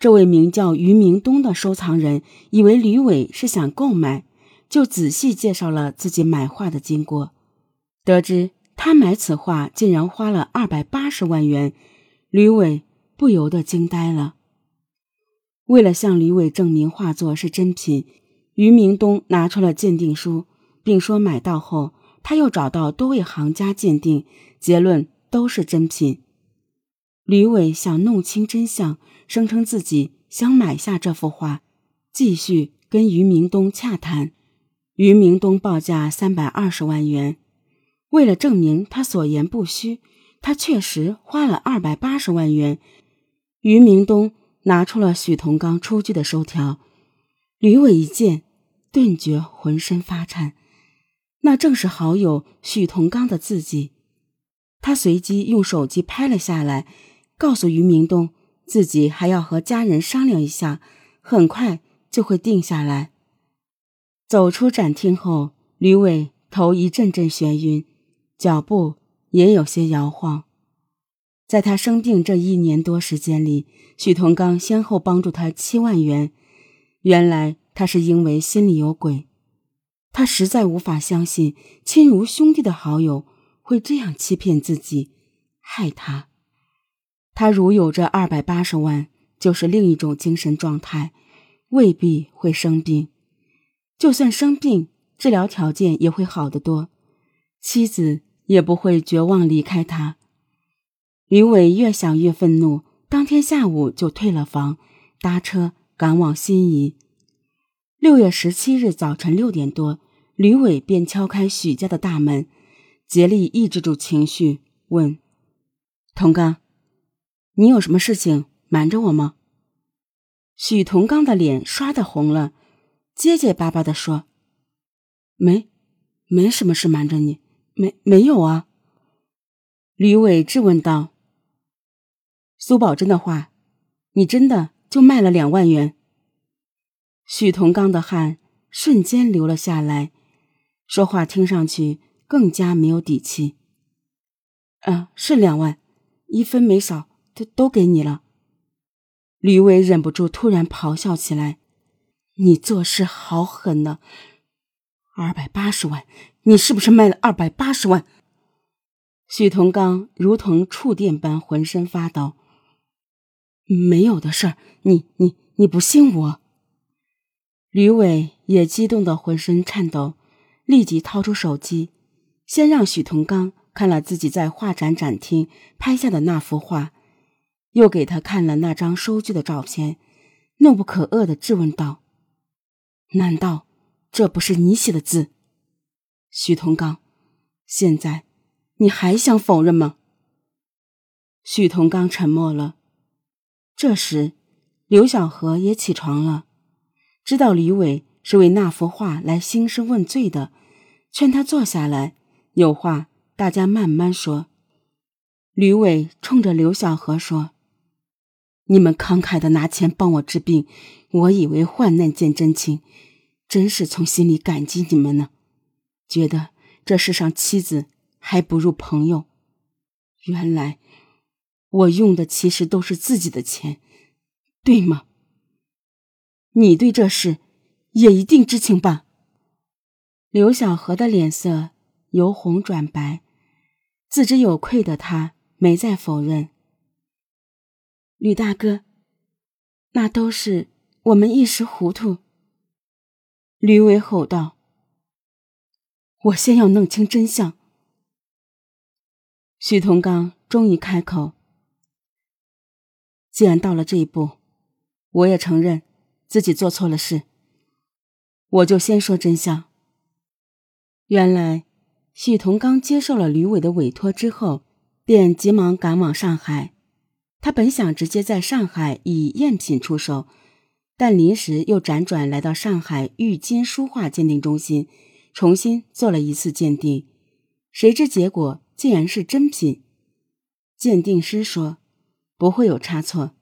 这位名叫于明东的收藏人以为吕伟是想购买，就仔细介绍了自己买画的经过。得知他买此画竟然花了二百八十万元，吕伟不由得惊呆了。为了向吕伟证明画作是真品，于明东拿出了鉴定书，并说买到后他又找到多位行家鉴定，结论都是真品。吕伟想弄清真相，声称自己想买下这幅画，继续跟于明东洽谈。于明东报价三百二十万元。为了证明他所言不虚，他确实花了二百八十万元。于明东拿出了许同刚出具的收条，吕伟一见，顿觉浑身发颤，那正是好友许同刚的字迹。他随即用手机拍了下来。告诉于明东，自己还要和家人商量一下，很快就会定下来。走出展厅后，吕伟头一阵阵眩晕，脚步也有些摇晃。在他生病这一年多时间里，许同刚先后帮助他七万元。原来他是因为心里有鬼，他实在无法相信亲如兄弟的好友会这样欺骗自己，害他。他如有这二百八十万，就是另一种精神状态，未必会生病。就算生病，治疗条件也会好得多，妻子也不会绝望离开他。吕伟越想越愤怒，当天下午就退了房，搭车赶往新沂。六月十七日早晨六点多，吕伟便敲开许家的大门，竭力抑制住情绪，问：“童刚。”你有什么事情瞒着我吗？许同刚的脸刷的红了，结结巴巴的说：“没，没什么事瞒着你，没没有啊。”吕伟质问道：“苏宝珍的话，你真的就卖了两万元？”许同刚的汗瞬间流了下来，说话听上去更加没有底气。“啊，是两万，一分没少。”都都给你了。吕伟忍不住突然咆哮起来：“你做事好狠呢！二百八十万，你是不是卖了二百八十万？”许同刚如同触电般浑身发抖：“没有的事儿，你你你不信我？”吕伟也激动的浑身颤抖，立即掏出手机，先让许同刚看了自己在画展展厅拍下的那幅画。又给他看了那张收据的照片，怒不可遏的质问道：“难道这不是你写的字，许同刚？现在你还想否认吗？”许同刚沉默了。这时，刘小河也起床了，知道李伟是为那幅画来兴师问罪的，劝他坐下来，有话大家慢慢说。吕伟冲着刘小河说。你们慷慨的拿钱帮我治病，我以为患难见真情，真是从心里感激你们呢。觉得这世上妻子还不如朋友。原来我用的其实都是自己的钱，对吗？你对这事也一定知情吧？刘小河的脸色由红转白，自知有愧的他没再否认。吕大哥，那都是我们一时糊涂。吕伟吼道：“我先要弄清真相。”许同刚终于开口：“既然到了这一步，我也承认自己做错了事。我就先说真相。原来，许同刚接受了吕伟的委托之后，便急忙赶往上海。”他本想直接在上海以赝品出售，但临时又辗转来到上海玉金书画鉴定中心，重新做了一次鉴定。谁知结果竟然是真品。鉴定师说不会有差错，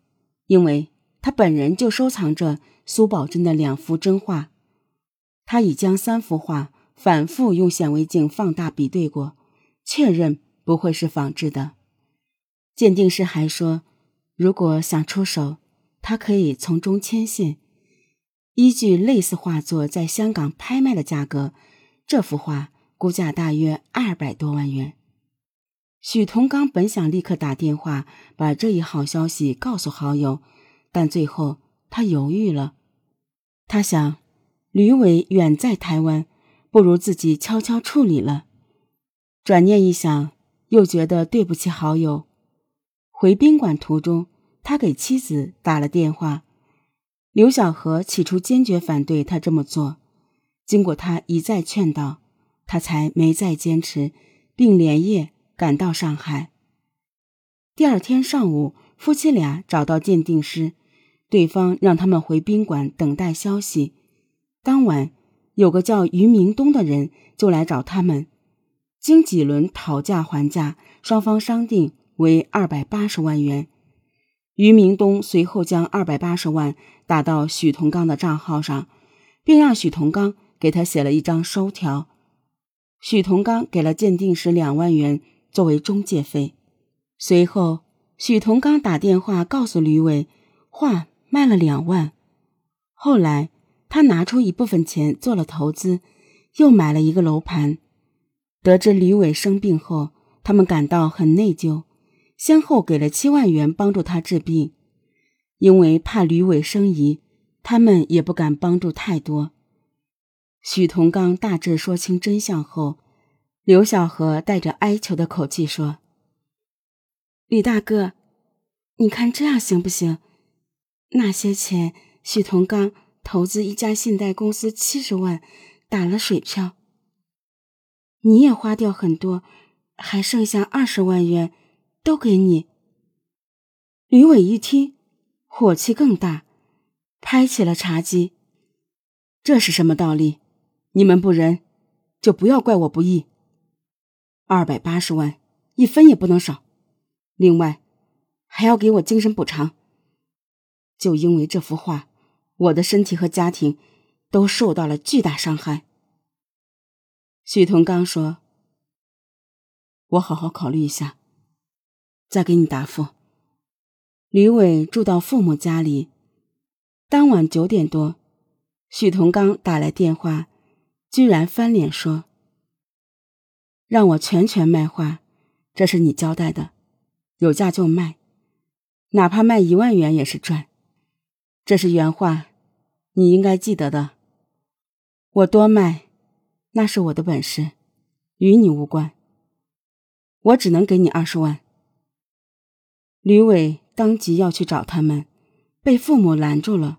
因为他本人就收藏着苏宝珍的两幅真画。他已将三幅画反复用显微镜放大比对过，确认不会是仿制的。鉴定师还说。如果想出手，他可以从中牵线。依据类似画作在香港拍卖的价格，这幅画估价大约二百多万元。许同刚本想立刻打电话把这一好消息告诉好友，但最后他犹豫了。他想，吕伟远在台湾，不如自己悄悄处理了。转念一想，又觉得对不起好友。回宾馆途中，他给妻子打了电话。刘小河起初坚决反对他这么做，经过他一再劝导，他才没再坚持，并连夜。赶到上海。第二天上午，夫妻俩找到鉴定师，对方让他们回宾馆等待消息。当晚，有个叫于明东的人就来找他们，经几轮讨价还价，双方商定为二百八十万元。于明东随后将二百八十万打到许同刚的账号上，并让许同刚给他写了一张收条。许同刚给了鉴定师两万元。作为中介费，随后许同刚打电话告诉吕伟，画卖了两万。后来他拿出一部分钱做了投资，又买了一个楼盘。得知吕伟生病后，他们感到很内疚，先后给了七万元帮助他治病。因为怕吕伟生疑，他们也不敢帮助太多。许同刚大致说清真相后。刘小河带着哀求的口气说：“李大哥，你看这样行不行？那些钱，许同刚投资一家信贷公司七十万，打了水漂。你也花掉很多，还剩下二十万元，都给你。”吕伟一听，火气更大，拍起了茶几：“这是什么道理？你们不仁，就不要怪我不义。”二百八十万，一分也不能少。另外，还要给我精神补偿。就因为这幅画，我的身体和家庭都受到了巨大伤害。许同刚说：“我好好考虑一下，再给你答复。”吕伟住到父母家里。当晚九点多，许同刚打来电话，居然翻脸说。让我全权卖画，这是你交代的，有价就卖，哪怕卖一万元也是赚。这是原话，你应该记得的。我多卖，那是我的本事，与你无关。我只能给你二十万。吕伟当即要去找他们，被父母拦住了。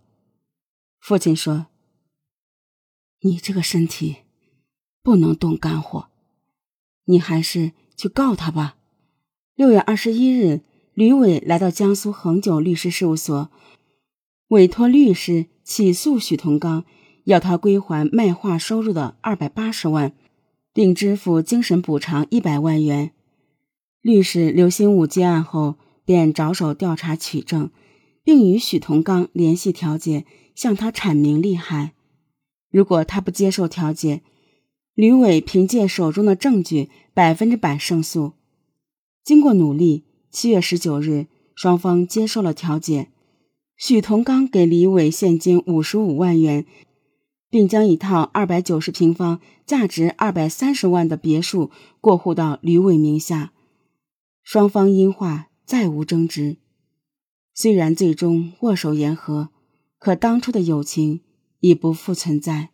父亲说：“你这个身体不能动肝火。”你还是去告他吧。六月二十一日，吕伟来到江苏恒久律师事务所，委托律师起诉许同刚，要他归还卖画收入的二百八十万，并支付精神补偿一百万元。律师刘新武接案后，便着手调查取证，并与许同刚联系调解，向他阐明利害。如果他不接受调解，吕伟凭借手中的证据，百分之百胜诉。经过努力，七月十九日，双方接受了调解。许同刚给李伟现金五十五万元，并将一套二百九十平方、价值二百三十万的别墅过户到吕伟名下。双方因话再无争执。虽然最终握手言和，可当初的友情已不复存在。